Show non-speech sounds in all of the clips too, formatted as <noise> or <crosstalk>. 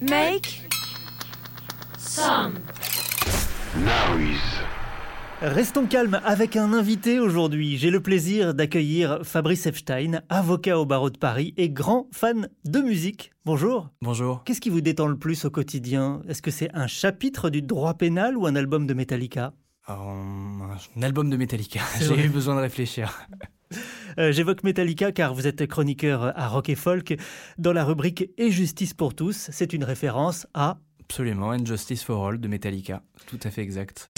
Make some noise. Restons calmes avec un invité aujourd'hui. J'ai le plaisir d'accueillir Fabrice Epstein, avocat au barreau de Paris et grand fan de musique. Bonjour. Bonjour. Qu'est-ce qui vous détend le plus au quotidien? Est-ce que c'est un chapitre du droit pénal ou un album de Metallica? Un album de Metallica. <laughs> J'ai eu besoin de réfléchir. <laughs> Euh, j'évoque Metallica car vous êtes chroniqueur à Rock et Folk dans la rubrique Et justice pour tous. C'est une référence à... Absolument, And Justice for All de Metallica. Tout à fait exact.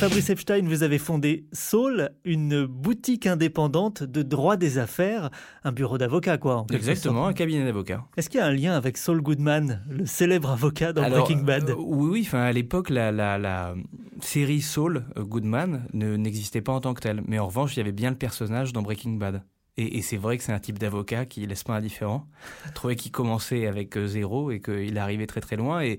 Fabrice Epstein, vous avez fondé Soul, une boutique indépendante de droit des affaires, un bureau d'avocat quoi. Exactement, un cabinet d'avocats. Est-ce qu'il y a un lien avec Saul Goodman, le célèbre avocat dans Breaking Bad? euh, Oui, oui. Enfin, à l'époque, la, la, la, série Saul euh, Goodman n'existait pas en tant que telle, mais en revanche, il y avait bien le personnage dans Breaking Bad. Et, c'est vrai que c'est un type d'avocat qui laisse pas indifférent. Je trouvais qu'il commençait avec euh, zéro et qu'il arrivait très très loin et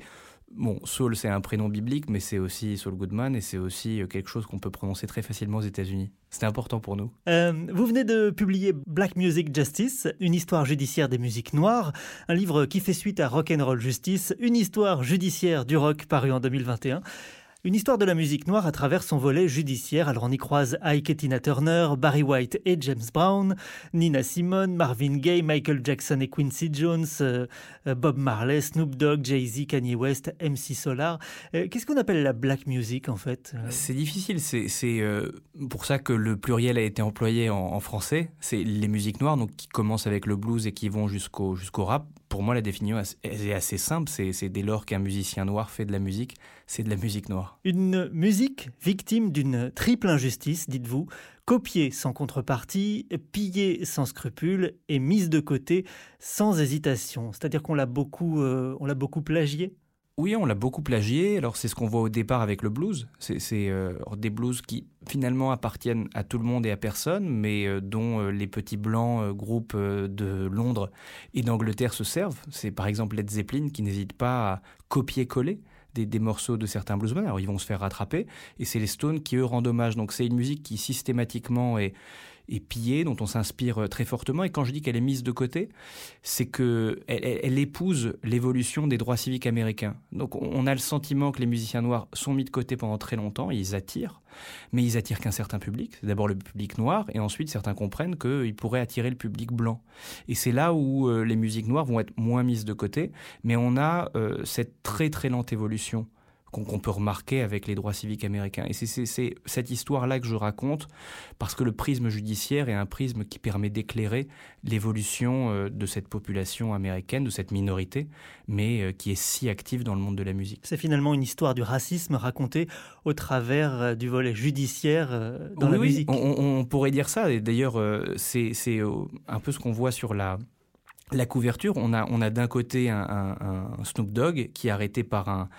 Bon, Saul, c'est un prénom biblique, mais c'est aussi Saul Goodman et c'est aussi euh, quelque chose qu'on peut prononcer très facilement aux États-Unis. C'était important pour nous. Vous venez de publier Black Music Justice, une histoire judiciaire des musiques noires, un livre qui fait suite à Rock and Roll Justice, une histoire judiciaire du rock paru en 2021. Une histoire de la musique noire à travers son volet judiciaire. Alors on y croise Ike et Tina Turner, Barry White et James Brown, Nina Simone, Marvin Gaye, Michael Jackson et Quincy Jones, euh, euh, Bob Marley, Snoop Dogg, Jay-Z, Kanye West, MC Solar. Euh, qu'est-ce qu'on appelle la black music en fait C'est difficile. C'est pour ça que le pluriel a été employé en, français. C'est les musiques noires donc qui commencent avec le blues et qui vont jusqu'au jusqu'au rap pour moi, la définition est assez simple. C'est dès lors qu'un musicien noir fait de la musique, c'est de la musique noire. Une musique victime d'une triple injustice, dites-vous, copiée sans contrepartie, pillée sans scrupule et mise de côté sans hésitation. C'est-à-dire qu'on l'a beaucoup, euh, on l'a beaucoup plagiée oui, on l'a beaucoup plagié. Alors c'est ce qu'on voit au départ avec le blues. C'est euh, des blues qui finalement appartiennent à tout le monde et à personne, mais euh, dont les petits blancs groupes de Londres et d'Angleterre se servent. C'est par exemple Led Zeppelin qui n'hésite pas à copier-coller. Des, des, morceaux de certains bluesmen. Alors ils vont se faire rattraper et c'est les Stones qui eux rendent hommage. Donc c'est une musique qui systématiquement est, est pillée, dont on s'inspire euh, très fortement. Et quand je dis qu'elle est mise de côté, c'est que elle, épouse l'évolution des droits civiques américains. Donc on a le sentiment que les musiciens noirs sont mis de côté pendant très longtemps, ils attirent, mais ils attirent qu'un certain public. C'est d'abord le public noir, et ensuite certains comprennent qu'ils pourraient attirer le public blanc. Et c'est là où euh, les musiques noires vont être moins mises de côté, mais on a euh, cette très très lente évolution qu'on peut remarquer avec les droits civiques américains. Et c'est cette histoire-là que je raconte, parce que le prisme judiciaire est un prisme qui permet d'éclairer l'évolution euh, de cette population américaine, de cette minorité, mais euh, qui est si active dans le monde de la musique. C'est finalement une histoire du racisme racontée au travers euh, du volet judiciaire dans la musique. On, on, pourrait dire ça, et d'ailleurs c'est un peu ce qu'on voit sur la la couverture, on a, on a d'un côté un, un, Snoop Dogg qui est arrêté par un,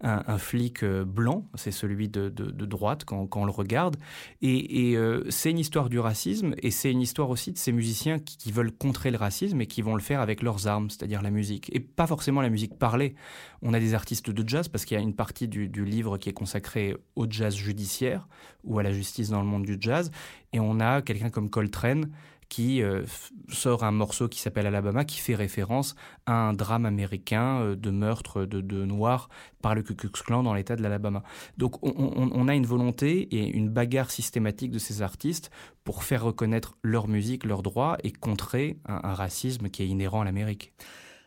un, flic euh, blanc, c'est celui de, droite quand, on le regarde. Et, euh, c'est une histoire du racisme et c'est une histoire aussi de ces musiciens qui, veulent contrer le racisme et qui vont le faire avec leurs armes, c'est-à-dire la musique. Et pas forcément la musique parlée. On a des artistes de jazz parce qu'il y a une partie du, du livre qui est consacrée au jazz judiciaire ou à la justice dans le monde du jazz. Et on a quelqu'un comme Coltrane qui euh, sort un morceau qui s'appelle Alabama, qui fait référence à un drame américain euh, de meurtre de, de, Noirs par le Ku Klux Klan dans l'État de l'Alabama. Donc on, a une volonté et une bagarre systématique de ces artistes pour faire reconnaître leur musique, leurs droits et contrer un racisme qui est inhérent à l'Amérique.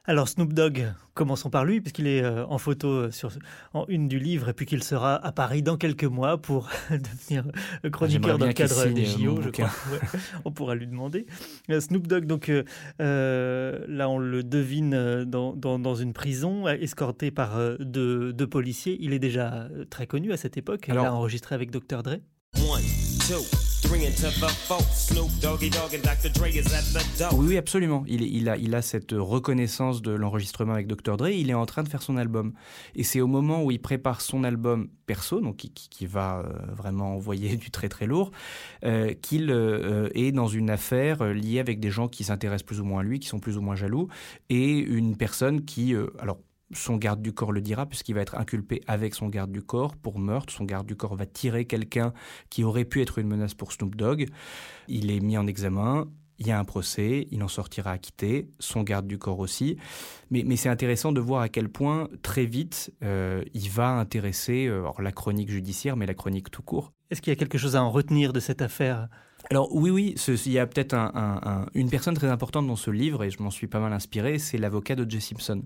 Alors Snoop Dogg, commençons par lui, puisqu'il est euh, en photo euh, sur, en une du livre, et puis qu'il sera à Paris dans quelques mois pour <laughs> devenir euh, chroniqueur dans le cadre des JO, je crois. <laughs> on pourra lui demander. Snoop Dogg, donc là on le devine dans, dans, une prison, escorté par deux, deux, policiers. Il est déjà très connu à cette époque. il a enregistré avec Dr. Dre. One, two. Oui, oui, absolument. Il, a, il a cette reconnaissance de l'enregistrement avec Dr. Dre. Il est en train de faire son album. Et c'est au moment où il prépare son album perso, donc qui, qui va euh, vraiment envoyer <laughs> du très très lourd, euh, qu'il euh, est dans une affaire liée avec des gens qui s'intéressent plus ou moins à lui, qui sont plus ou moins jaloux, et une personne qui, alors son garde du corps le dira, puisqu'il va être inculpé avec son garde du corps pour meurtre. Son garde du corps va tirer quelqu'un qui aurait pu être une menace pour Snoop Dogg. Il est mis en examen. Il y a un procès, il en sortira acquitté, son garde du corps aussi. Mais, mais c'est intéressant de voir à quel point, très vite, euh, il va intéresser euh, la chronique judiciaire, mais la chronique tout court. Est-ce qu'il y a quelque chose à en retenir de cette affaire? Alors oui, oui, il y a peut-être une personne très importante dans ce livre, et je m'en suis pas mal inspiré, c'est l'avocat de Jay Simpson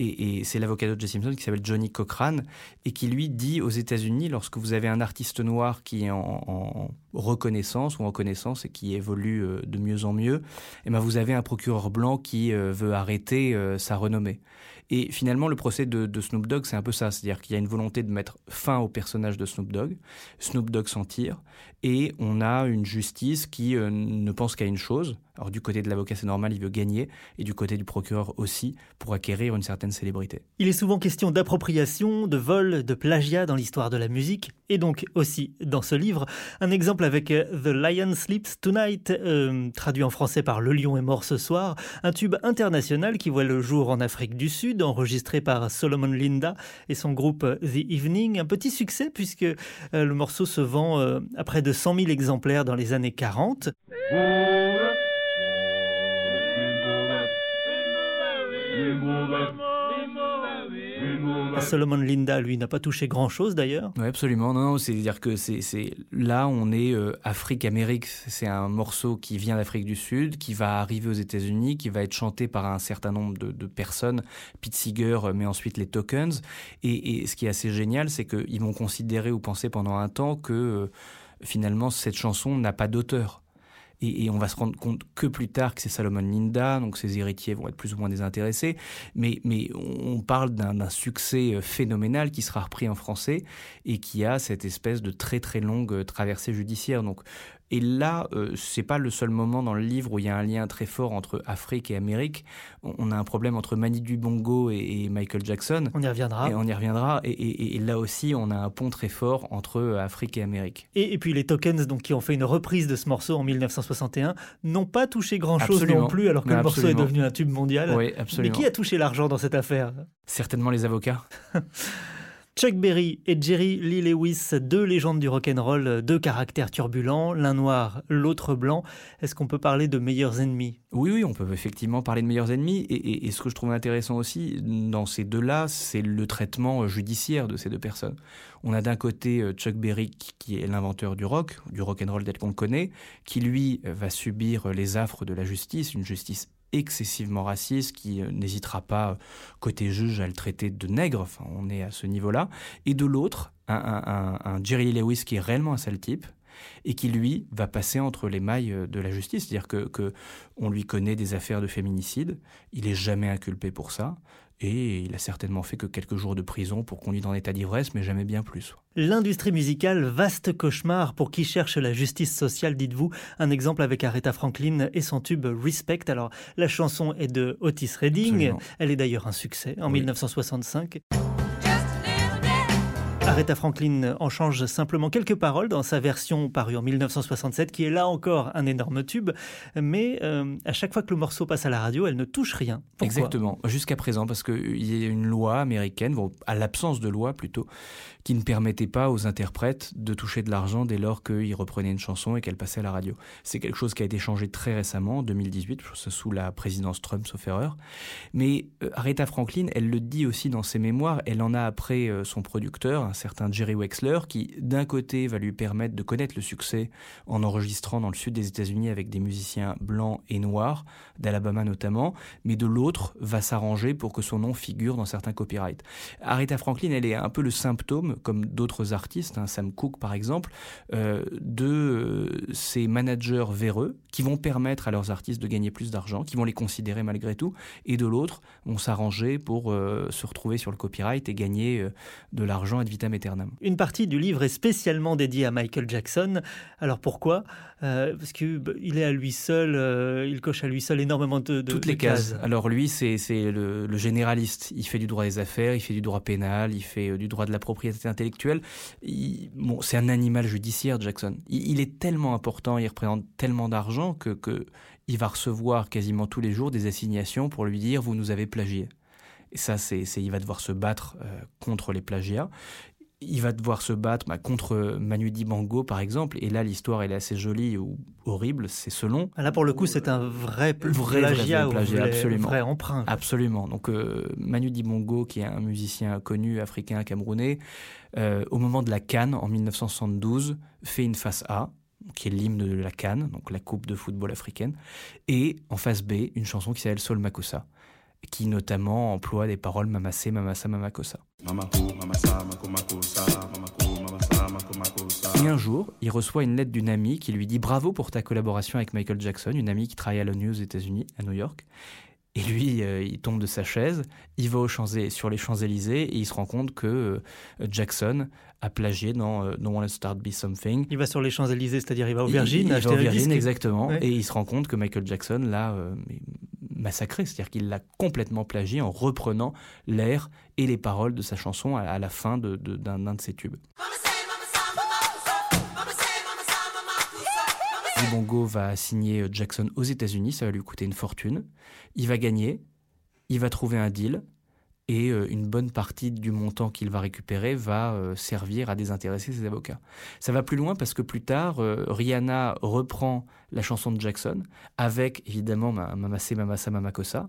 et, c'est l'avocat de Jesse Simpson qui s'appelle Johnny Cochrane et qui lui dit aux États-Unis, lorsque vous avez un artiste noir qui est en, reconnaissance ou en connaissance et qui évolue euh, de mieux en mieux, eh ben vous avez un procureur blanc qui euh, veut arrêter euh, sa renommée. Et finalement, le procès de, Snoop Dogg, c'est un peu ça. C'est-à-dire qu'il y a une volonté de mettre fin au personnage de Snoop Dogg. Snoop Dogg s'en tire. Et on a une justice qui ne pense qu'à une chose. Alors, du côté de l'avocat, c'est normal, il veut gagner. Et du côté du procureur aussi, pour acquérir une certaine célébrité. Il est souvent question d'appropriation, de vol, de plagiat dans l'histoire de la musique. Et donc aussi dans ce livre, un exemple avec euh, The Lion Sleeps Tonight, euh, traduit en français par Le lion est mort ce soir, un tube international qui voit le jour en Afrique du Sud enregistré par Solomon Linda et son groupe The Evening. Un petit succès puisque euh, le morceau se vend euh, à près de 100 000 exemplaires dans les années 40. Solomon Linda, lui, n'a pas touché grand-chose d'ailleurs? Oui, absolument. Non, non c'est-à-dire que c'est, là, on est euh, Afrique-Amérique. C'est un morceau qui vient d'Afrique du Sud, qui va arriver aux États-Unis, qui va être chanté par un certain nombre de, personnes. Pete Seeger, euh, mais ensuite les Tokens. Et, ce qui est assez génial, c'est qu'ils vont considérer ou penser pendant un temps que euh, finalement, cette chanson n'a pas d'auteur. Et, on va se rendre compte que plus tard que c'est Salomon Linda, donc ses héritiers vont être plus ou moins désintéressés. Mais, mais on parle d'un succès euh, phénoménal qui sera repris en français et qui a cette espèce de très très longue euh, traversée judiciaire. Donc et là, euh, c'est pas le seul moment dans le livre où il y a un lien très fort entre Afrique et Amérique. On a un problème entre Mani Dubongo et, et Michael Jackson. On y reviendra. Et on y reviendra. Et, là aussi, on a un pont très fort entre euh, Afrique et Amérique. Et, puis les Tokens, donc qui ont fait une reprise de ce morceau en 1961, n'ont pas touché grand-chose non plus, alors que le morceau est devenu un tube mondial. Oui, absolument. Mais qui a touché l'argent dans cette affaire? Certainement les avocats. <laughs> Chuck Berry et Jerry Lee Lewis, deux légendes du rock'n'roll, deux caractères turbulents, l'un noir, l'autre blanc. Est-ce qu'on peut parler de meilleurs ennemis? Oui, oui, on peut effectivement parler de meilleurs ennemis. Et, ce que je trouve intéressant aussi dans ces deux-là, c'est le traitement judiciaire de ces deux personnes. On a d'un côté euh, Chuck Berry qui est l'inventeur du rock, du rock'n'roll tel qu'on le connaît, qui lui va subir les affres de la justice, une justice excessivement raciste qui euh, n'hésitera pas, côté juge, à le traiter de nègre, enfin, on est à ce niveau-là, et de l'autre, un, Jerry Lewis qui est réellement un sale type, et qui lui va passer entre les mailles euh, de la justice, c'est-à-dire que, que, lui connaît des affaires de féminicide, il est jamais inculpé pour ça, et il a certainement fait que quelques jours de prison pour conduire en état d'ivresse, mais jamais bien plus. L'industrie musicale, vaste cauchemar pour qui cherche la justice sociale, dites-vous. Un exemple avec Aretha Franklin et son tube Respect. Alors, la chanson est de Otis Redding. Elle est d'ailleurs un succès en 1965. Aretha Franklin en change simplement quelques paroles dans sa version parue en 1967, qui est là encore un énorme tube. Mais euh, à chaque fois que le morceau passe à la radio, elle ne touche rien. Exactement, jusqu'à présent, parce qu'il y a une loi américaine, à l'absence de loi plutôt, qui ne permettait pas aux interprètes de toucher de l'argent dès lors qu'ils reprenaient une chanson et qu'elle passait à la radio. C'est quelque chose qui a été changé très récemment, en 2018, sous la présidence Trump, sauf erreur. Mais euh, Aretha Franklin, elle le dit aussi dans ses mémoires, elle en a après euh, son producteur, certain Jerry Wexler, qui d'un côté va lui permettre de connaître le succès en enregistrant dans le sud des États-Unis avec des musiciens blancs et noirs, d'Alabama notamment, mais de l'autre va s'arranger pour que son nom figure dans certains copyrights. Aretha Franklin, elle est un peu le symptôme, comme d'autres artistes, hein, Sam Cooke par exemple, euh, de euh, ces managers véreux qui vont permettre à leurs artistes de gagner plus d'argent, qui vont les considérer malgré tout, et de l'autre vont s'arranger pour euh, se retrouver sur le copyright et gagner de l'argent ad vitam aeternam. Une partie du livre est spécialement dédiée à Michael Jackson. Alors pourquoi? Euh, Parce qu'il bah, est à lui seul, euh, il coche à lui seul énormément de, de Toutes les de cases. Alors lui, c'est le, le généraliste. Il fait du droit des affaires, il fait du droit pénal, il fait euh, du droit de la propriété intellectuelle. Il- bon, c'est un animal judiciaire, Jackson. Il, il est tellement important, il représente tellement d'argent que, que il va recevoir quasiment tous les jours des assignations pour lui dire vous nous avez plagié. Et ça, c'est- il va devoir se battre euh, contre les plagiats. Il va devoir se battre bah, contre Manu Dibango, par exemple. Et là, l'histoire, elle est assez jolie ou horrible, c'est selon. Là, pour le coup, c'est un vrai, pl- Vrai, plagiat, vrai plagiat, vrai- absolument. vrai emprunt. Absolument. Donc euh, Manu Dibango, qui est un musicien connu africain camerounais, euh, au moment de la Cannes en 1972, fait une face A, qui est l'hymne de la Cannes, donc la Coupe de football africaine, et en face B, une chanson qui s'appelle Sol Makossa, qui notamment emploie des paroles Mamassé, Mamassa, Mamakossa. Et un jour, il reçoit une lettre d'une amie qui lui dit bravo pour ta collaboration avec Michael Jackson, une amie qui travaille à l'ONU aux États-Unis, à New York. Et lui, euh, il tombe de sa chaise, il va aux Champs sur les Champs-Élysées et il se rend compte que euh, Jackson a plagié dans euh, Don't Wanna Start Be Something. Il va sur les Champs-Élysées, c'est-à-dire il va au Il- Virgin, il, il acheter va au un Virgin, exactement. Ouais. Et il se rend compte que Michael Jackson l'a euh, massacré, c'est-à-dire qu'il l'a complètement plagié en reprenant l'air et les paroles de sa chanson à, à la fin de- de- d'un d'un de ses tubes. Bongo va signer euh, Jackson aux États-Unis, ça va lui coûter une fortune. Il va gagner, il va trouver un deal et euh, une bonne partie du montant qu'il va récupérer va euh, servir à désintéresser ses avocats. Ça va plus loin parce que plus tard, euh, Rihanna reprend la chanson de Jackson avec évidemment Ma- Mamassé Mamassa Mamakossa.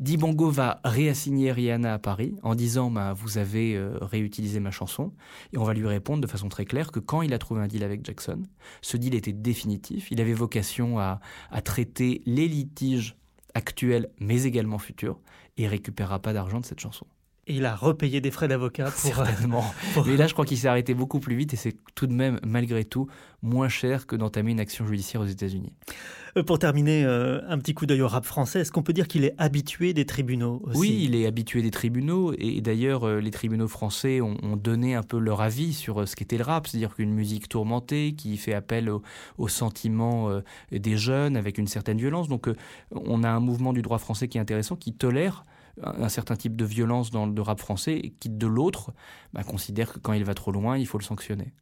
Dibongo va réassigner Rihanna à Paris en disant bah, vous avez réutilisé ma chanson et on va lui répondre de façon très claire que quand il a trouvé un deal avec Jackson, ce deal était définitif. Il avait vocation à, à traiter les litiges actuels mais également futurs et récupérera pas d'argent de cette chanson. Et il a repayé des frais d'avocat euh, Certainement. <laughs> pour- Mais là, je crois qu'il s'est arrêté beaucoup plus vite et c'est tout de même, malgré tout, moins cher que d'entamer une action judiciaire aux États-Unis. Euh, Pour terminer, euh, un petit coup d'œil au rap français. Est-ce qu'on peut dire qu'il est habitué des tribunaux aussi? Oui, il est habitué des tribunaux et d'ailleurs, euh, les tribunaux français ont, ont donné un peu leur avis sur euh, ce qu'était le rap, c'est-à-dire qu'une musique tourmentée qui fait appel au- aux sentiments euh, des jeunes avec une certaine violence. Donc, on a un mouvement du droit français qui est intéressant, qui tolère un certain type de violence dans le rap français et qui, de l'autre, bah, considère que quand il va trop loin, il faut le sanctionner.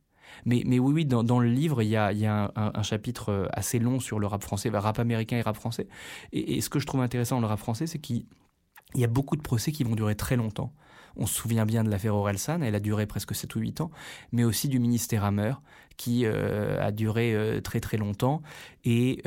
Mais, oui, oui, dans, le livre, il y a, un, chapitre euh, assez long sur le rap français, bah, rap américain et rap français. Et, ce que je trouve intéressant dans le rap français, c'est qu'il il y a beaucoup de procès qui vont durer très longtemps. On se souvient bien de l'affaire Orelsan, elle a duré presque 7 ou 8 ans, mais aussi du ministère Hammer, qui euh, a duré euh, très très longtemps, et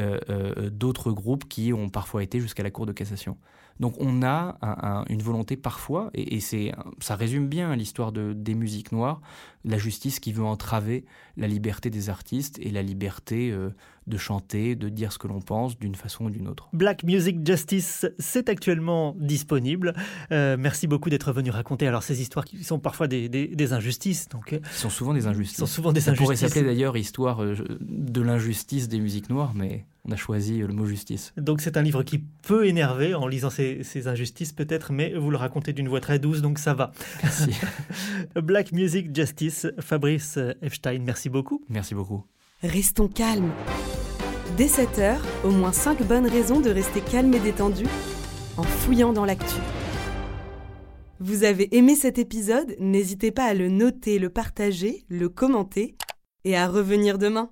d'autres groupes qui ont parfois été jusqu'à la Cour de cassation. Donc on a un- un- une volonté parfois, et, et c'est, ça résume bien l'histoire de, des musiques noires, la justice qui veut entraver la liberté des artistes et la liberté euh, de chanter, de dire ce que l'on pense d'une façon ou d'une autre. Black Music Justice, c'est actuellement disponible. Euh, merci beaucoup d'être venu raconter alors ces histoires qui sont parfois des, des- des injustices. Donc, euh, Ce sont souvent des ce injustices. sont souvent des Ça pourrait s'appeler d'ailleurs histoire de l'injustice des musiques noires, mais on a choisi euh, le mot justice. Donc c'est un livre qui peut énerver en lisant ces, ces injustices peut-être, mais vous le racontez d'une voix très douce, donc ça va. Merci. <laughs> Black Music Justice, Fabrice Epstein, merci beaucoup. Merci beaucoup. Restons calmes. Dès 7h, au moins 5 bonnes raisons de rester calme et détendu en fouillant dans l'actu. Vous avez aimé cet épisode? N'hésitez pas à le noter, le partager, le commenter et à revenir demain.